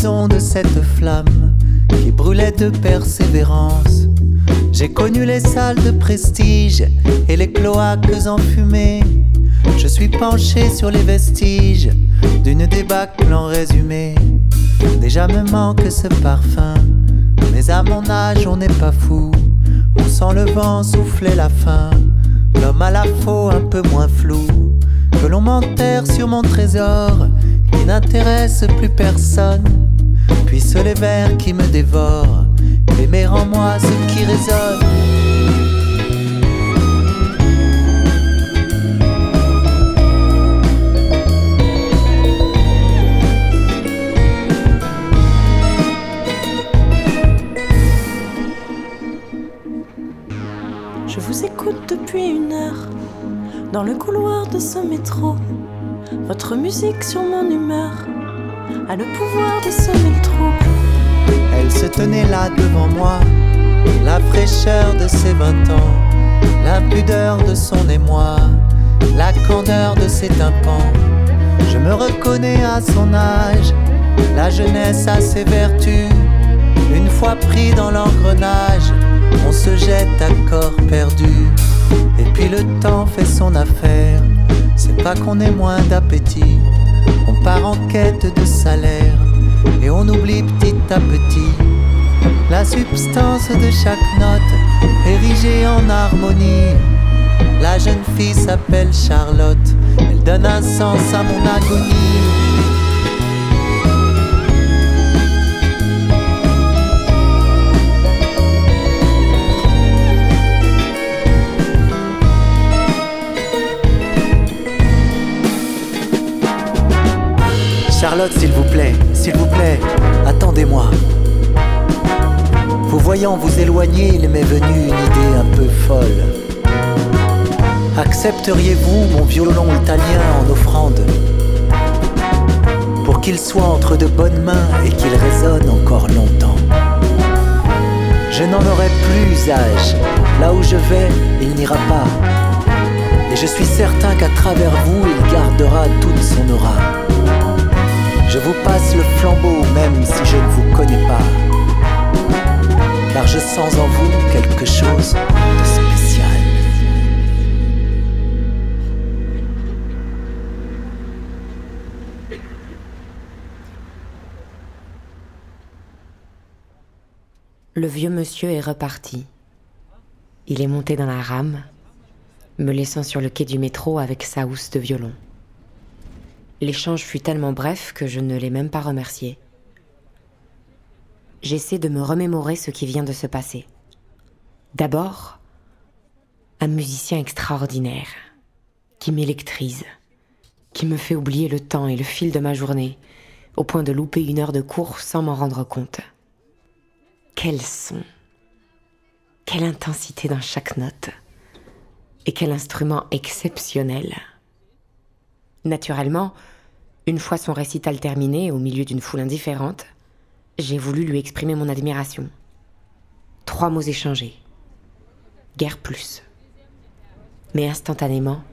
de cette flamme qui brûlait de persévérance. J'ai connu les salles de prestige et les cloaques enfumées. Je suis penché sur les vestiges d'une débâcle en résumé. Déjà me manque ce parfum, mais à mon âge on n'est pas fou. On sent le vent souffler la faim, l'homme à la faux un peu moins flou. Que l'on m'enterre sur mon trésor, qui n'intéresse plus personne. Puisse les vers qui me dévorent, aimer en moi ce qui résonne. dans le couloir de ce métro. Votre musique sur mon humeur le pouvoir de semer le trou. Elle se tenait là devant moi, la fraîcheur de ses vingt ans, la pudeur de son émoi, la candeur de ses tympans. Je me reconnais à son âge, la jeunesse a ses vertus. Une fois pris dans l'engrenage, on se jette à corps perdu. Et puis le temps fait son affaire. C'est pas qu'on ait moins d'appétit. On part en quête de salaire. Et on oublie petit à petit la substance de chaque note érigée en harmonie. La jeune fille s'appelle Charlotte. Elle donne un sens à mon agonie. Charlotte, s'il vous plaît, s'il vous plaît, attendez-moi. Vous voyant vous éloigner, il m'est venu une idée un peu folle. Accepteriez-vous mon violon italien en offrande Pour qu'il soit entre de bonnes mains et qu'il résonne encore longtemps? Je n'en aurai plus usage. Là où je vais, il n'ira pas. Et je suis certain qu'à travers vous, il gardera toute son aura. Je vous passe le flambeau même si je ne vous connais pas. Car je sens en vous quelque chose de spécial. Le vieux monsieur est reparti. Il est monté dans la rame, me laissant sur le quai du métro avec sa housse de violon. L'échange fut tellement bref que je ne l'ai même pas remercié. J'essaie de me remémorer ce qui vient de se passer. D'abord, un musicien extraordinaire, qui m'électrise, qui me fait oublier le temps et le fil de ma journée, au point de louper une heure de cours sans m'en rendre compte. Quel son, quelle intensité dans chaque note, et quel instrument exceptionnel. Naturellement, une fois son récital terminé, au milieu d'une foule indifférente, j'ai voulu lui exprimer mon admiration. Trois mots échangés. Guerre plus. Mais instantanément,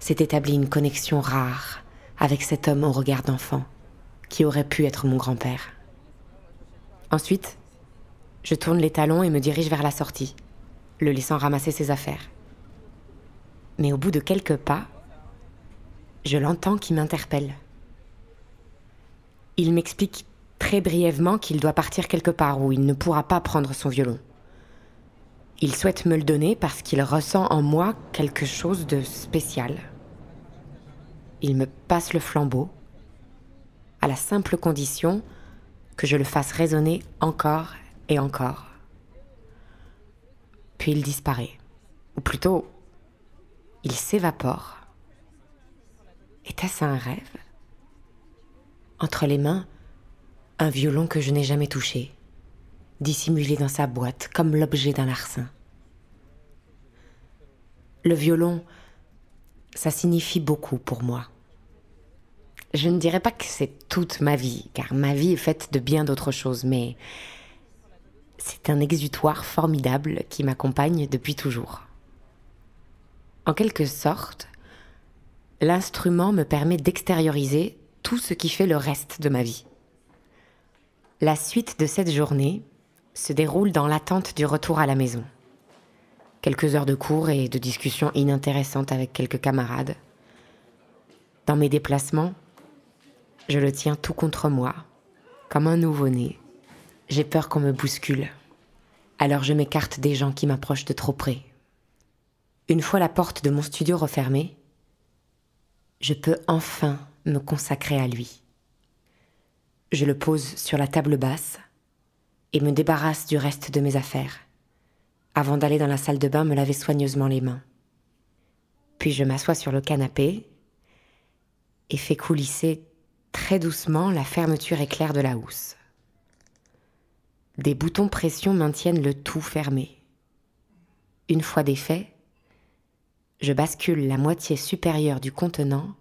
s'est établie une connexion rare avec cet homme au regard d'enfant, qui aurait pu être mon grand-père. Ensuite, je tourne les talons et me dirige vers la sortie, le laissant ramasser ses affaires. Mais au bout de quelques pas, je l'entends qui m'interpelle. Il m'explique très brièvement qu'il doit partir quelque part où il ne pourra pas prendre son violon. Il souhaite me le donner parce qu'il ressent en moi quelque chose de spécial. Il me passe le flambeau, à la simple condition que je le fasse résonner encore et encore. Puis il disparaît, ou plutôt, il s'évapore était-ce un rêve? Entre les mains, un violon que je n'ai jamais touché, dissimulé dans sa boîte comme l'objet d'un larcin. Le violon, ça signifie beaucoup pour moi. Je ne dirais pas que c'est toute ma vie, car ma vie est faite de bien d'autres choses, mais C'est un exutoire formidable qui m'accompagne depuis toujours. En quelque sorte, l'instrument me permet d'extérioriser tout ce qui fait le reste de ma vie. La suite de cette journée se déroule dans l'attente du retour à la maison. Quelques heures de cours et de discussions inintéressantes avec quelques camarades. Dans mes déplacements, je le tiens tout contre moi, comme un nouveau-né. J'ai peur qu'on me bouscule. Alors je m'écarte des gens qui m'approchent de trop près. Une fois la porte de mon studio refermée, je peux enfin me consacrer à lui. Je le pose sur la table basse et me débarrasse du reste de mes affaires, avant d'aller dans la salle de bain me laver soigneusement les mains. Puis je m'assois sur le canapé et fais coulisser très doucement la fermeture éclair de la housse. Des boutons pression maintiennent le tout fermé. Une fois défait, je bascule la moitié supérieure du contenant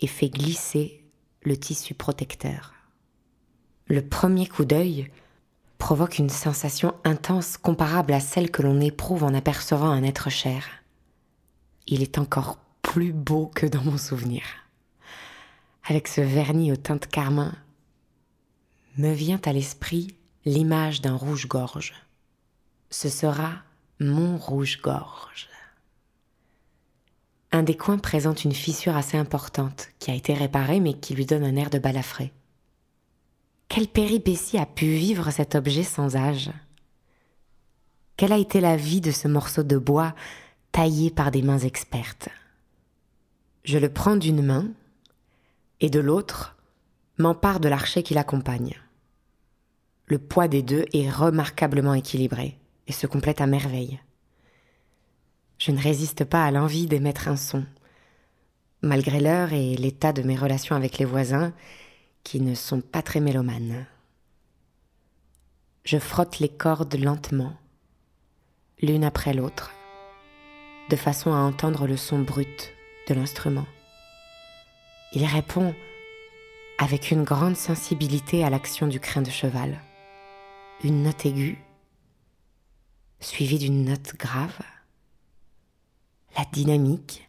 et fais glisser le tissu protecteur. Le premier coup d'œil provoque une sensation intense comparable à celle que l'on éprouve en apercevant un être cher. Il est encore plus beau que dans mon souvenir. Avec ce vernis aux teintes carmin, me vient à l'esprit l'image d'un rouge-gorge. Ce sera mon rouge-gorge. Un des coins présente une fissure assez importante qui a été réparée mais qui lui donne un air de balafré. Quelle péripétie a pu vivre cet objet sans âge? Quelle a été la vie de ce morceau de bois taillé par des mains expertes? Je le prends d'une main et de l'autre m'empare de l'archet qui l'accompagne. Le poids des deux est remarquablement équilibré et se complète à merveille. Je ne résiste pas à l'envie d'émettre un son, malgré l'heure et l'état de mes relations avec les voisins, qui ne sont pas très mélomanes. Je frotte les cordes lentement, l'une après l'autre, de façon à entendre le son brut de l'instrument. Il répond avec une grande sensibilité à l'action du crin de cheval. Une note aiguë, suivie d'une note grave. La dynamique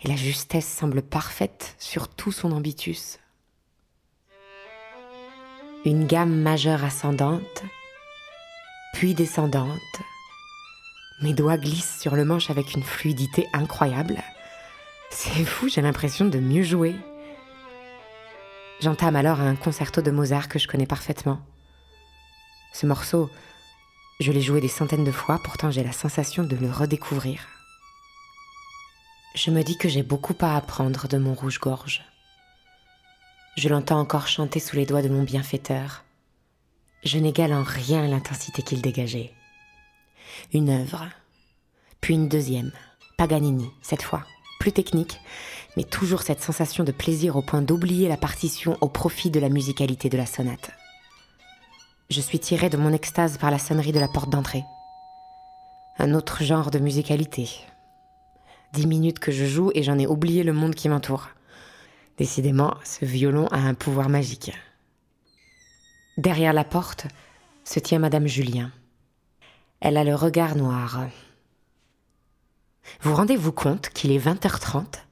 et la justesse semblent parfaites sur tout son ambitus. Une gamme majeure ascendante, puis descendante. Mes doigts glissent sur le manche avec une fluidité incroyable. C'est fou, j'ai l'impression de mieux jouer. J'entame alors un concerto de Mozart que je connais parfaitement. Ce morceau, je l'ai joué des centaines de fois, pourtant j'ai la sensation de le redécouvrir. Je me dis que j'ai beaucoup à apprendre de mon rouge-gorge. Je l'entends encore chanter sous les doigts de mon bienfaiteur. Je n'égale en rien l'intensité qu'il dégageait. Une œuvre, puis une deuxième, Paganini, cette fois plus technique, mais toujours cette sensation de plaisir au point d'oublier la partition au profit de la musicalité de la sonate. Je suis tiré de mon extase par la sonnerie de la porte d'entrée. Un autre genre de musicalité. Dix minutes que je joue et j'en ai oublié le monde qui m'entoure. Décidément, ce violon a un pouvoir magique. Derrière la porte se tient Madame Julien. Elle a le regard noir, vous rendez-vous compte qu'il est 20h30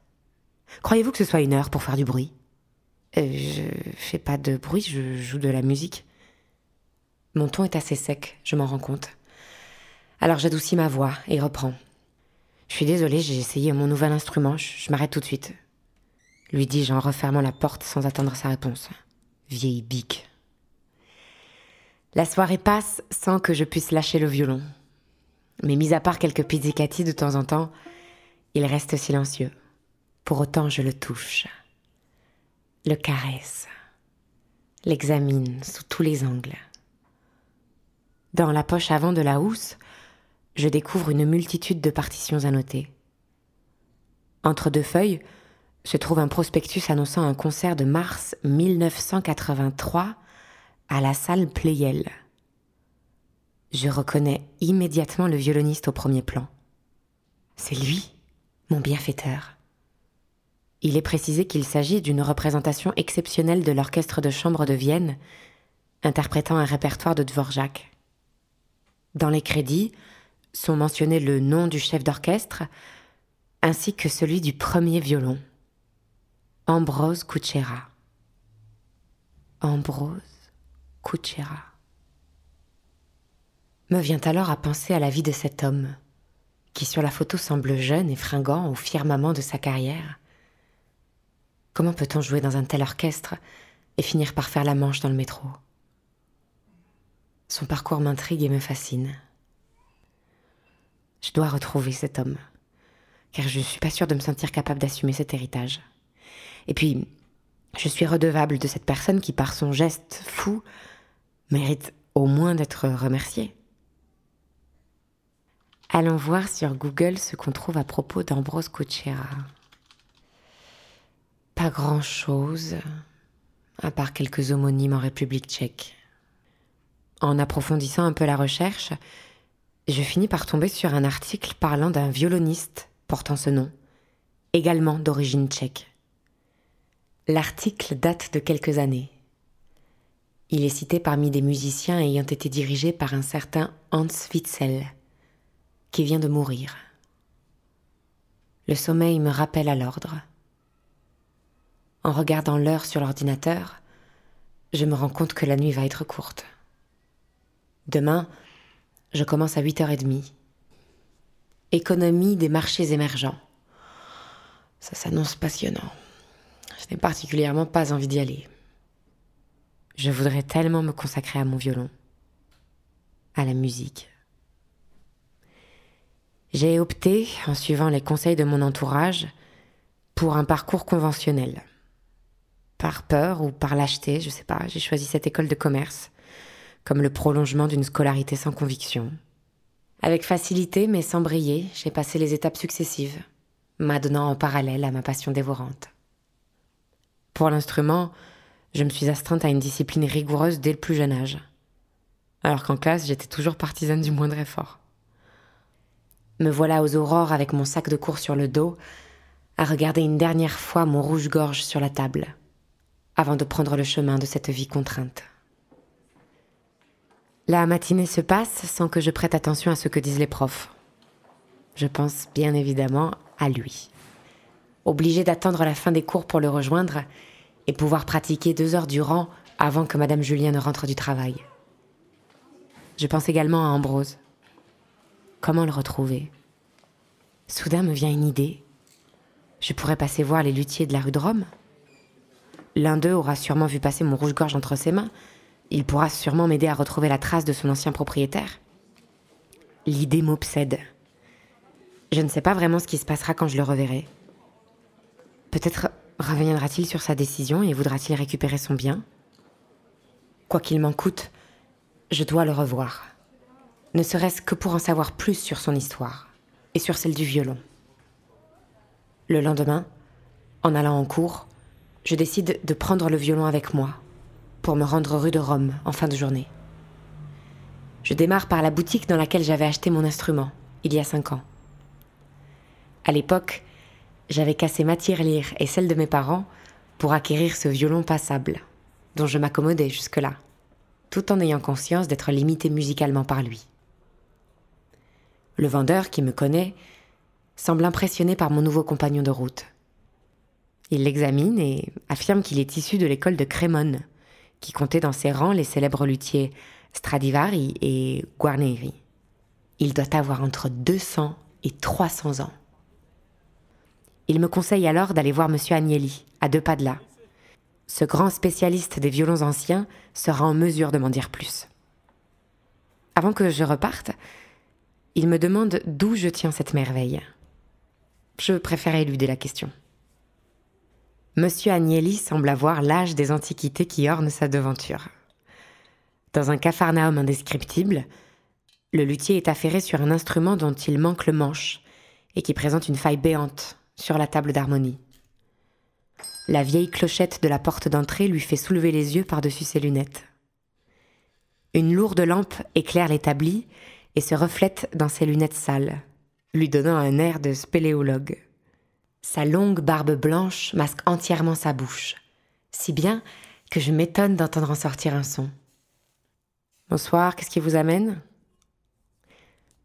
Croyez-vous que ce soit une heure pour faire du bruit? Euh, Je fais pas de bruit, je joue de la musique. Mon ton est assez sec, je m'en rends compte. Alors j'adoucis ma voix et reprends. Je suis désolée, j'ai essayé mon nouvel instrument, je, m'arrête tout de suite. Lui dis-je en refermant la porte sans attendre sa réponse. Vieille bique. La soirée passe sans que je puisse lâcher le violon. Mais mis à part quelques pizzicati de temps en temps, il reste silencieux. Pour autant, je le touche, le caresse, l'examine sous tous les angles. Dans la poche avant de la housse, je découvre une multitude de partitions annoter. Entre deux feuilles se trouve un prospectus annonçant un concert de mars 1983 à la salle Playel. Je reconnais immédiatement le violoniste au premier plan. C'est lui, mon bienfaiteur. Il est précisé qu'il s'agit d'une représentation exceptionnelle de l'orchestre de chambre de Vienne, interprétant un répertoire de Dvorak. Dans les crédits sont mentionnés le nom du chef d'orchestre ainsi que celui du premier violon, Ambrose Kuchera. Ambrose Kuchera. Me vient alors à penser à la vie de cet homme, qui sur la photo semble jeune et fringant au firmament de sa carrière. Comment peut-on jouer dans un tel orchestre et finir par faire la manche dans le métro? Son parcours m'intrigue et me fascine. Je dois retrouver cet homme, car je ne suis pas sûre de me sentir capable d'assumer cet héritage. Et puis, je suis redevable de cette personne qui, par son geste fou, mérite au moins d'être remerciée. Allons voir sur Google ce qu'on trouve à propos d'Ambrose Kuchera. Pas grand-chose, à part quelques homonymes en République tchèque. En approfondissant un peu la recherche, je finis par tomber sur un article parlant d'un violoniste portant ce nom, également d'origine tchèque. L'article date de quelques années. Il est cité parmi des musiciens ayant été dirigés par un certain Hans Witzel, qui vient de mourir. Le sommeil me rappelle à l'ordre. En regardant l'heure sur l'ordinateur, je me rends compte que la nuit va être courte. Demain, je commence à 8h30. Économie des marchés émergents. Ça s'annonce passionnant. Je n'ai particulièrement pas envie d'y aller. Je voudrais tellement me consacrer à mon violon, à la musique. J'ai opté, en suivant les conseils de mon entourage, pour un parcours conventionnel. Par peur ou par lâcheté, je sais pas, j'ai choisi cette école de commerce, comme le prolongement d'une scolarité sans conviction. Avec facilité, mais sans briller, j'ai passé les étapes successives, m'adonnant en parallèle à ma passion dévorante. Pour l'instrument, je me suis astreinte à une discipline rigoureuse dès le plus jeune âge, alors qu'en classe, j'étais toujours partisane du moindre effort. Me voilà aux aurores avec mon sac de cours sur le dos, à regarder une dernière fois mon rouge-gorge sur la table, avant de prendre le chemin de cette vie contrainte. La matinée se passe sans que je prête attention à ce que disent les profs. Je pense bien évidemment à lui. Obligé d'attendre la fin des cours pour le rejoindre et pouvoir pratiquer deux heures durant avant que Madame Julien ne rentre du travail. Je pense également à Ambrose. Comment le retrouver? Soudain me vient une idée. Je pourrais passer voir les luthiers de la rue de Rome. L'un d'eux aura sûrement vu passer mon rouge-gorge entre ses mains. Il pourra sûrement m'aider à retrouver la trace de son ancien propriétaire. L'idée m'obsède. Je ne sais pas vraiment ce qui se passera quand je le reverrai. Peut-être reviendra-t-il sur sa décision et voudra-t-il récupérer son bien? Quoi qu'il m'en coûte, je dois le revoir ne serait-ce que pour en savoir plus sur son histoire et sur celle du violon. Le lendemain, en allant en cours, je décide de prendre le violon avec moi pour me rendre rue de Rome en fin de journée. Je démarre par la boutique dans laquelle j'avais acheté mon instrument il y a cinq ans. À l'époque, j'avais cassé ma tirelire et celle de mes parents pour acquérir ce violon passable, dont je m'accommodais jusque-là, tout en ayant conscience d'être limité musicalement par lui. Le vendeur, qui me connaît, semble impressionné par mon nouveau compagnon de route. Il l'examine et affirme qu'il est issu de l'école de Crémone, qui comptait dans ses rangs les célèbres luthiers Stradivari et Guarneri. Il doit avoir entre 200 et 300 ans. Il me conseille alors d'aller voir M. Agnelli, à deux pas de là. Ce grand spécialiste des violons anciens sera en mesure de m'en dire plus. Avant que je reparte, il me demande d'où je tiens cette merveille. Je préfère éluder la question. Monsieur Agnelli semble avoir l'âge des antiquités qui ornent sa devanture. Dans un capharnaüm indescriptible, le luthier est affairé sur un instrument dont il manque le manche et qui présente une faille béante sur la table d'harmonie. La vieille clochette de la porte d'entrée lui fait soulever les yeux par-dessus ses lunettes. Une lourde lampe éclaire l'établi et se reflète dans ses lunettes sales, lui donnant un air de spéléologue. Sa longue barbe blanche masque entièrement sa bouche, si bien que je m'étonne d'entendre en sortir un son. Bonsoir, qu'est-ce qui vous amène?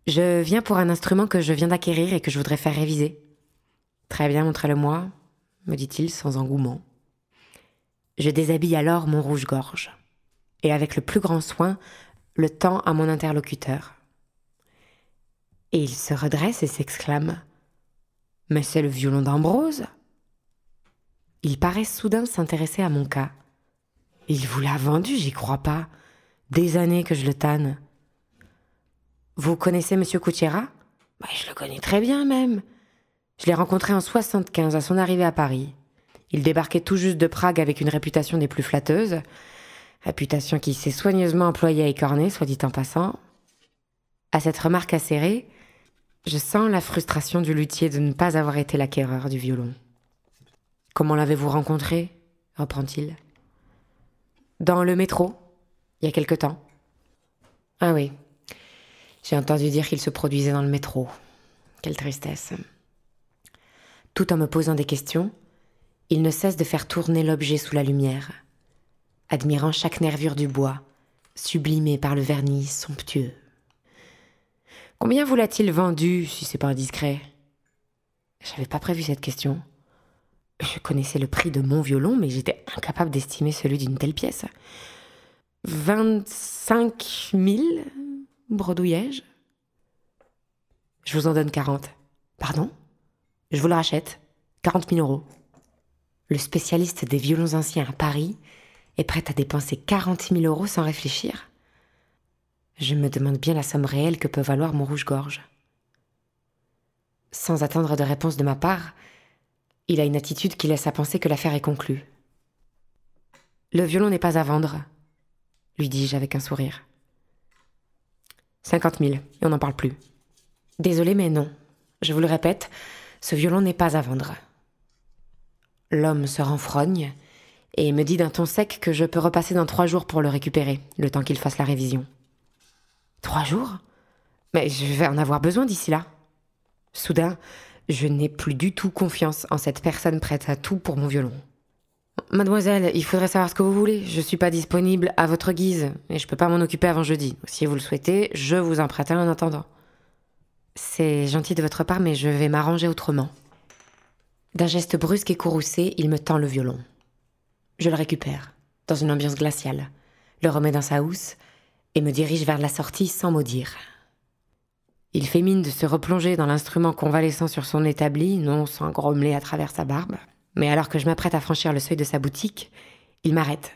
Je viens pour un instrument que je viens d'acquérir et que je voudrais faire réviser. Très bien, montrez-le-moi, me dit-il sans engouement. Je déshabille alors mon rouge-gorge, et avec le plus grand soin, le tends à mon interlocuteur. Et il se redresse et s'exclame Mais c'est le violon d'Ambrose Il paraît soudain s'intéresser à mon cas. Il vous l'a vendu, j'y crois pas. Des années que je le tanne. Vous connaissez Monsieur Coutiera bah, Je le connais très bien même. Je l'ai rencontré en 75 à son arrivée à Paris. Il débarquait tout juste de Prague avec une réputation des plus flatteuses. Réputation qui s'est soigneusement employée à écorner, soit dit en passant. À cette remarque acérée, je sens la frustration du luthier de ne pas avoir été l'acquéreur du violon. Comment l'avez-vous rencontré? reprend-il. Dans le métro, il y a quelque temps. Ah oui, j'ai entendu dire qu'il se produisait dans le métro. Quelle tristesse. Tout en me posant des questions, il ne cesse de faire tourner l'objet sous la lumière, admirant chaque nervure du bois, sublimée par le vernis somptueux. Combien vous l'a-t-il vendu, si c'est pas indiscret? J'avais pas prévu cette question. Je connaissais le prix de mon violon, mais j'étais incapable d'estimer celui d'une telle pièce. Vingt-cinq mille bredouillai-je? Je vous en donne quarante. Pardon? Je vous le rachète. Quarante mille euros. Le spécialiste des violons anciens à Paris est prêt à dépenser quarante mille euros sans réfléchir Je me demande bien la somme réelle que peut valoir mon rouge-gorge. Sans attendre de réponse de ma part, il a une attitude qui laisse à penser que l'affaire est conclue. Le violon n'est pas à vendre, lui dis-je avec un sourire. Cinquante mille, et on n'en parle plus. Désolé, mais non. Je vous le répète, ce violon n'est pas à vendre. L'homme se renfrogne et me dit d'un ton sec que je peux repasser dans trois jours pour le récupérer, le temps qu'il fasse la révision. Trois jours? Mais je vais en avoir besoin d'ici là. Soudain, je n'ai plus du tout confiance en cette personne prête à tout pour mon violon. Mademoiselle, il faudrait savoir ce que vous voulez. Je suis pas disponible à votre guise et je peux pas m'en occuper avant jeudi. Si vous le souhaitez, je vous en prête un en attendant. C'est gentil de votre part, mais je vais m'arranger autrement. D'un geste brusque et courroucé, il me tend le violon. Je le récupère, dans une ambiance glaciale, le remets dans sa housse et me dirige vers la sortie sans mot dire. Il fait mine de se replonger dans l'instrument convalescent sur son établi, non sans grommeler à travers sa barbe. Mais alors que je m'apprête à franchir le seuil de sa boutique, il m'arrête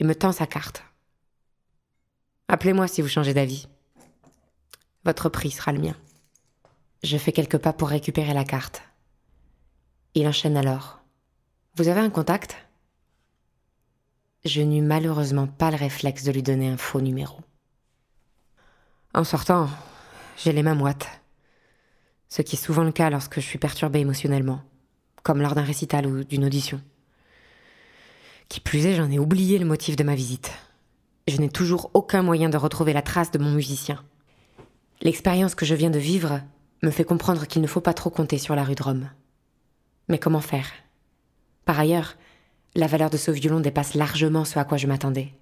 et me tend sa carte. Appelez-moi si vous changez d'avis. Votre prix sera le mien. Je fais quelques pas pour récupérer la carte. Il enchaîne alors. Vous avez un contact? Je n'eus malheureusement pas le réflexe de lui donner un faux numéro. En sortant, j'ai les mains moites. Ce qui est souvent le cas lorsque je suis perturbée émotionnellement comme lors d'un récital ou d'une audition. Qui plus est, j'en ai oublié le motif de ma visite. Je n'ai toujours aucun moyen de retrouver la trace de mon musicien. L'expérience que je viens de vivre me fait comprendre qu'il ne faut pas trop compter sur la rue de Rome. Mais comment faire? Par ailleurs, la valeur de ce violon dépasse largement ce à quoi je m'attendais.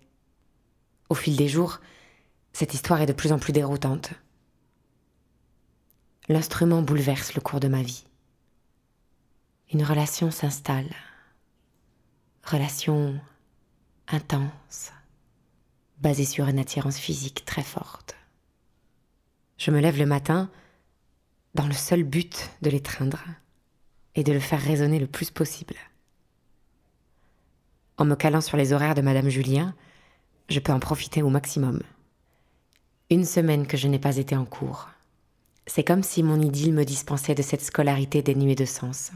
Au fil des jours, cette histoire est de plus en plus déroutante. L'instrument bouleverse le cours de ma vie une relation s'installe. Relation intense, basée sur une attirance physique très forte. Je me lève le matin dans le seul but de l'étreindre et de le faire résonner le plus possible. En me calant sur les horaires de Madame Julien, je peux en profiter au maximum. Une semaine que je n'ai pas été en cours. C'est comme si mon idylle me dispensait de cette scolarité dénuée de sens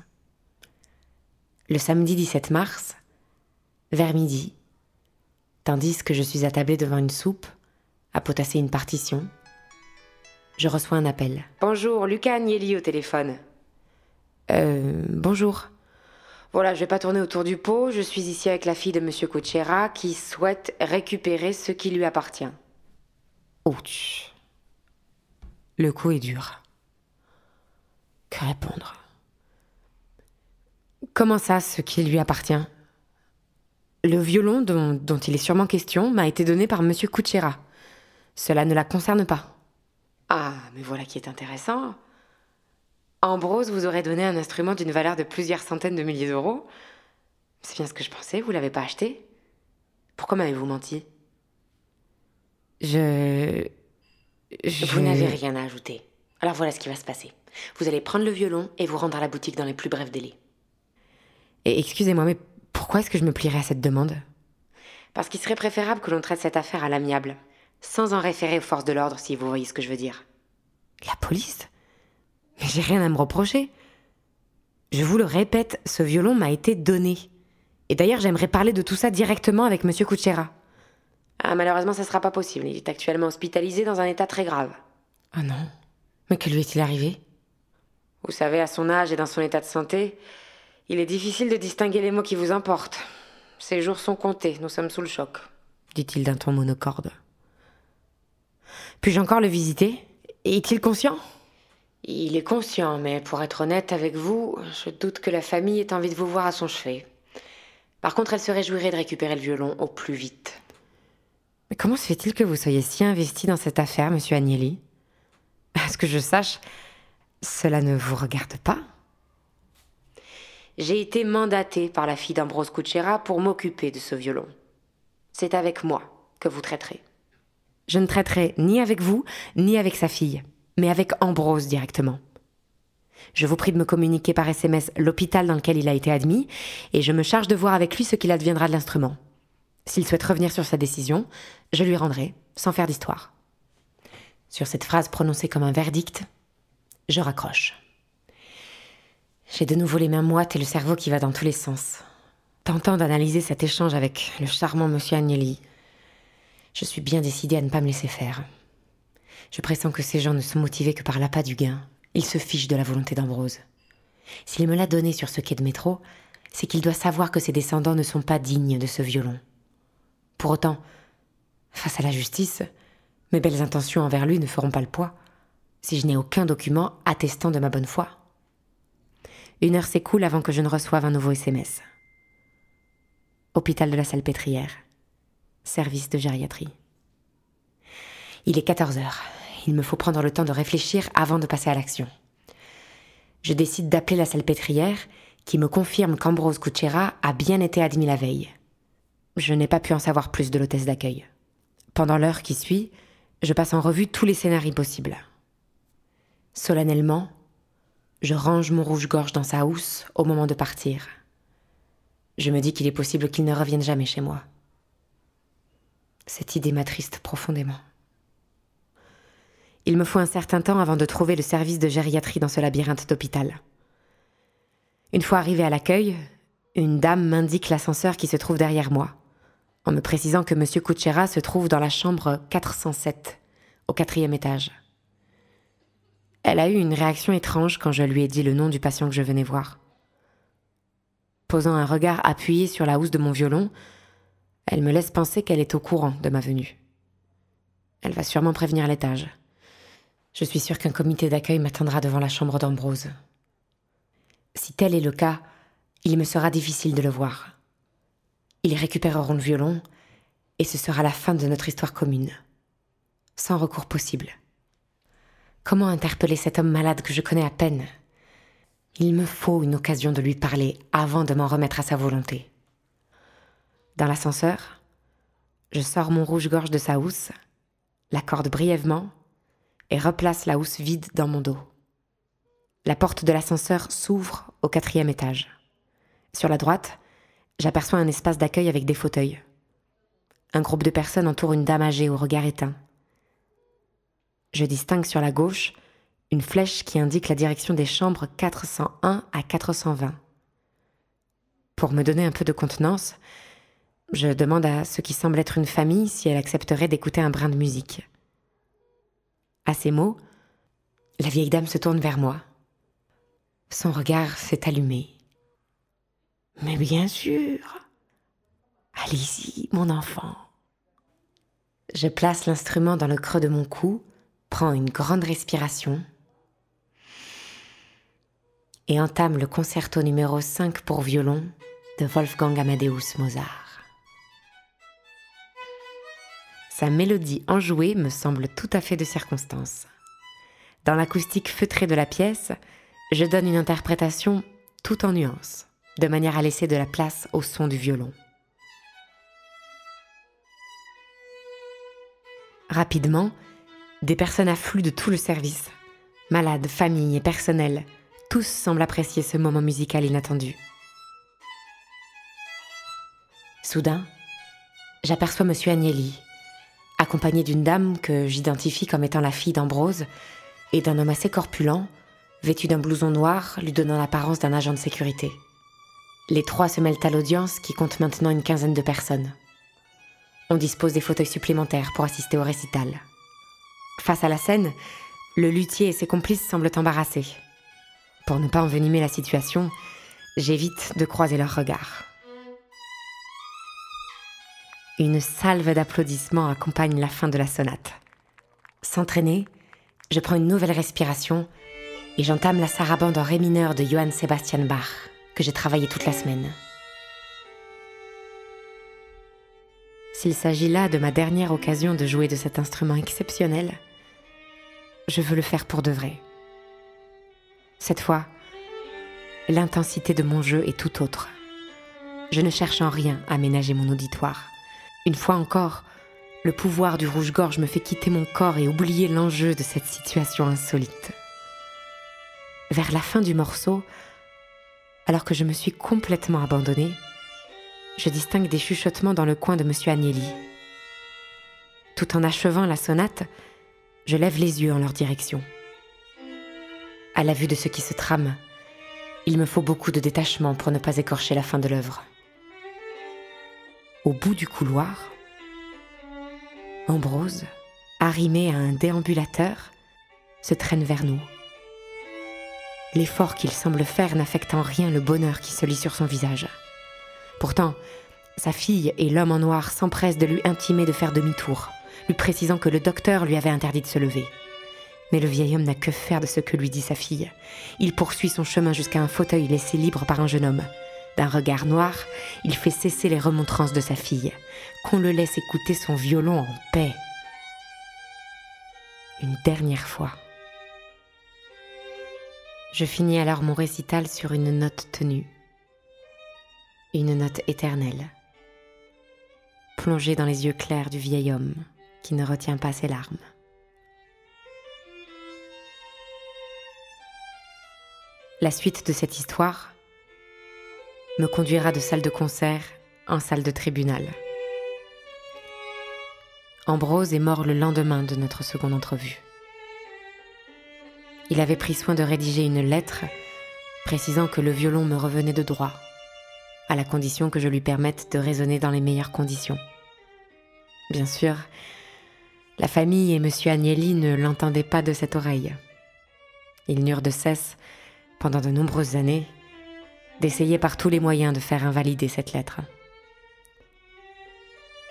le samedi 17 mars, vers midi, tandis que je suis attablée devant une soupe, à potasser une partition, je reçois un appel. Bonjour, Lucas Agnelli au téléphone. Euh, bonjour. Voilà, je vais pas tourner autour du pot, je suis ici avec la fille de Monsieur Cochera qui souhaite récupérer ce qui lui appartient. Ouch. Le coup est dur. Que répondre? Comment ça, ce qui lui appartient? Le violon dont, il est sûrement question m'a été donné par Monsieur Kuchera. Cela ne la concerne pas. Ah, mais voilà qui est intéressant. Ambrose vous aurait donné un instrument d'une valeur de plusieurs centaines de milliers d'euros. C'est bien ce que je pensais, vous l'avez pas acheté Pourquoi m'avez-vous menti? Je. je... Vous n'avez rien à ajouter. Alors voilà ce qui va se passer. Vous allez prendre le violon et vous rendre à la boutique dans les plus brefs délais. Et excusez-moi, mais pourquoi est-ce que je me plierais à cette demande? Parce qu'il serait préférable que l'on traite cette affaire à l'amiable, sans en référer aux forces de l'ordre, si vous voyez ce que je veux dire. La police? Mais j'ai rien à me reprocher. Je vous le répète, ce violon m'a été donné. Et d'ailleurs, j'aimerais parler de tout ça directement avec Monsieur Kuchera. Ah, malheureusement, ça sera pas possible. Il est actuellement hospitalisé dans un état très grave. Ah non Mais que lui est-il arrivé? Vous savez, à son âge et dans son état de santé, il est difficile de distinguer les mots qui vous importent. Ses jours sont comptés, nous sommes sous le choc. dit-il d'un ton monocorde. Puis-je encore le visiter? Est-il conscient? Il est conscient, mais pour être honnête avec vous, je doute que la famille ait envie de vous voir à son chevet. Par contre, elle se réjouirait de récupérer le violon au plus vite. Mais comment se fait-il que vous soyez si investi dans cette affaire, monsieur Agnelli? À ce que je sache, cela ne vous regarde pas? J'ai été mandatée par la fille d'Ambrose Cucera pour m'occuper de ce violon. C'est avec moi que vous traiterez. Je ne traiterai ni avec vous, ni avec sa fille, mais avec Ambrose directement. Je vous prie de me communiquer par SMS l'hôpital dans lequel il a été admis, et je me charge de voir avec lui ce qu'il adviendra de l'instrument. S'il souhaite revenir sur sa décision, je lui rendrai, sans faire d'histoire. Sur cette phrase prononcée comme un verdict, je raccroche. J'ai de nouveau les mains moites et le cerveau qui va dans tous les sens. Tentant d'analyser cet échange avec le charmant monsieur Agnelli, je suis bien décidée à ne pas me laisser faire. Je pressens que ces gens ne sont motivés que par l'appât du gain. Ils se fichent de la volonté d'Ambrose. S'il me l'a donné sur ce quai de métro, c'est qu'il doit savoir que ses descendants ne sont pas dignes de ce violon. Pour autant, face à la justice, mes belles intentions envers lui ne feront pas le poids si je n'ai aucun document attestant de ma bonne foi. Une heure s'écoule avant que je ne reçoive un nouveau SMS. Hôpital de la Salpêtrière. Service de gériatrie. Il est 14 heures. Il me faut prendre le temps de réfléchir avant de passer à l'action. Je décide d'appeler la salpêtrière, qui me confirme qu'Ambrose Cucera a bien été admis la veille. Je n'ai pas pu en savoir plus de l'hôtesse d'accueil. Pendant l'heure qui suit, je passe en revue tous les scénarios possibles. Solennellement, je range mon rouge-gorge dans sa housse au moment de partir. Je me dis qu'il est possible qu'il ne revienne jamais chez moi. Cette idée m'attriste profondément. Il me faut un certain temps avant de trouver le service de gériatrie dans ce labyrinthe d'hôpital. Une fois arrivé à l'accueil, une dame m'indique l'ascenseur qui se trouve derrière moi, en me précisant que M. Kuchera se trouve dans la chambre 407, au quatrième étage. Elle a eu une réaction étrange quand je lui ai dit le nom du patient que je venais voir. Posant un regard appuyé sur la housse de mon violon, elle me laisse penser qu'elle est au courant de ma venue. Elle va sûrement prévenir l'étage. Je suis sûre qu'un comité d'accueil m'attendra devant la chambre d'Ambrose. Si tel est le cas, il me sera difficile de le voir. Ils récupéreront le violon, et ce sera la fin de notre histoire commune. Sans recours possible. Comment interpeller cet homme malade que je connais à peine? Il me faut une occasion de lui parler avant de m'en remettre à sa volonté. Dans l'ascenseur, je sors mon rouge-gorge de sa housse, l'accorde brièvement et replace la housse vide dans mon dos. La porte de l'ascenseur s'ouvre au quatrième étage. Sur la droite, j'aperçois un espace d'accueil avec des fauteuils. Un groupe de personnes entoure une dame âgée au regard éteint. Je distingue sur la gauche une flèche qui indique la direction des chambres 401 à 420. Pour me donner un peu de contenance, je demande à ce qui semble être une famille si elle accepterait d'écouter un brin de musique. À ces mots, la vieille dame se tourne vers moi. Son regard s'est allumé. Mais bien sûr. Allez-y, mon enfant. Je place l'instrument dans le creux de mon cou, prends une grande respiration et entame le concerto numéro 5 pour violon de Wolfgang Amadeus Mozart. Sa mélodie enjouée me semble tout à fait de circonstance. Dans l'acoustique feutrée de la pièce, je donne une interprétation tout en nuances, de manière à laisser de la place au son du violon. Rapidement, des personnes affluent de tout le service. Malades, familles et personnel, tous semblent apprécier ce moment musical inattendu. Soudain, j'aperçois M. Agnelli, accompagné d'une dame que j'identifie comme étant la fille d'Ambrose et d'un homme assez corpulent, vêtu d'un blouson noir lui donnant l'apparence d'un agent de sécurité. Les trois se mêlent à l'audience qui compte maintenant une quinzaine de personnes. On dispose des fauteuils supplémentaires pour assister au récital. Face à la scène, le luthier et ses complices semblent embarrassés. Pour ne pas envenimer la situation, j'évite de croiser leurs regards. Une salve d'applaudissements accompagne la fin de la sonate. S'entraîner, je prends une nouvelle respiration et j'entame la sarabande en ré mineur de Johann Sebastian Bach, que j'ai travaillé toute la semaine. S'il s'agit là de ma dernière occasion de jouer de cet instrument exceptionnel, je veux le faire pour de vrai. Cette fois, l'intensité de mon jeu est tout autre. Je ne cherche en rien à ménager mon auditoire. Une fois encore, le pouvoir du rouge-gorge me fait quitter mon corps et oublier l'enjeu de cette situation insolite. Vers la fin du morceau, alors que je me suis complètement abandonnée, je distingue des chuchotements dans le coin de M. Agnelli. Tout en achevant la sonate, je lève les yeux en leur direction. À la vue de ce qui se trame, il me faut beaucoup de détachement pour ne pas écorcher la fin de l'œuvre. Au bout du couloir, Ambrose, arrimé à un déambulateur, se traîne vers nous. L'effort qu'il semble faire n'affecte en rien le bonheur qui se lit sur son visage. Pourtant, sa fille et l'homme en noir s'empressent de lui intimer de faire demi-tour, lui précisant que le docteur lui avait interdit de se lever. Mais le vieil homme n'a que faire de ce que lui dit sa fille. Il poursuit son chemin jusqu'à un fauteuil laissé libre par un jeune homme. D'un regard noir, il fait cesser les remontrances de sa fille, qu'on le laisse écouter son violon en paix. Une dernière fois. Je finis alors mon récital sur une note tenue. Une note éternelle. Plongée dans les yeux clairs du vieil homme qui ne retient pas ses larmes. La suite de cette histoire me conduira de salle de concert en salle de tribunal. Ambrose est mort le lendemain de notre seconde entrevue. Il avait pris soin de rédiger une lettre précisant que le violon me revenait de droit, à la condition que je lui permette de raisonner dans les meilleures conditions. Bien sûr, la famille et M. Agnelli ne l'entendaient pas de cette oreille. Ils n'eurent de cesse, pendant de nombreuses années, d'essayer par tous les moyens de faire invalider cette lettre.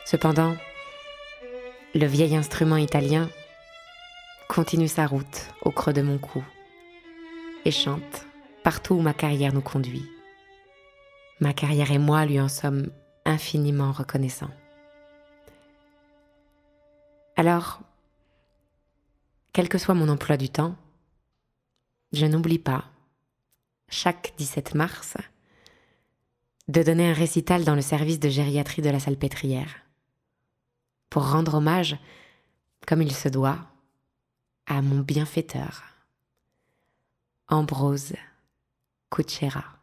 Cependant, le vieil instrument italien continue sa route au creux de mon cou et chante partout où ma carrière nous conduit. Ma carrière et moi lui en sommes infiniment reconnaissants. Alors, quel que soit mon emploi du temps, je n'oublie pas chaque 17 mars, de donner un récital dans le service de gériatrie de la Salpêtrière, pour rendre hommage, comme il se doit, à mon bienfaiteur, Ambrose Cucera.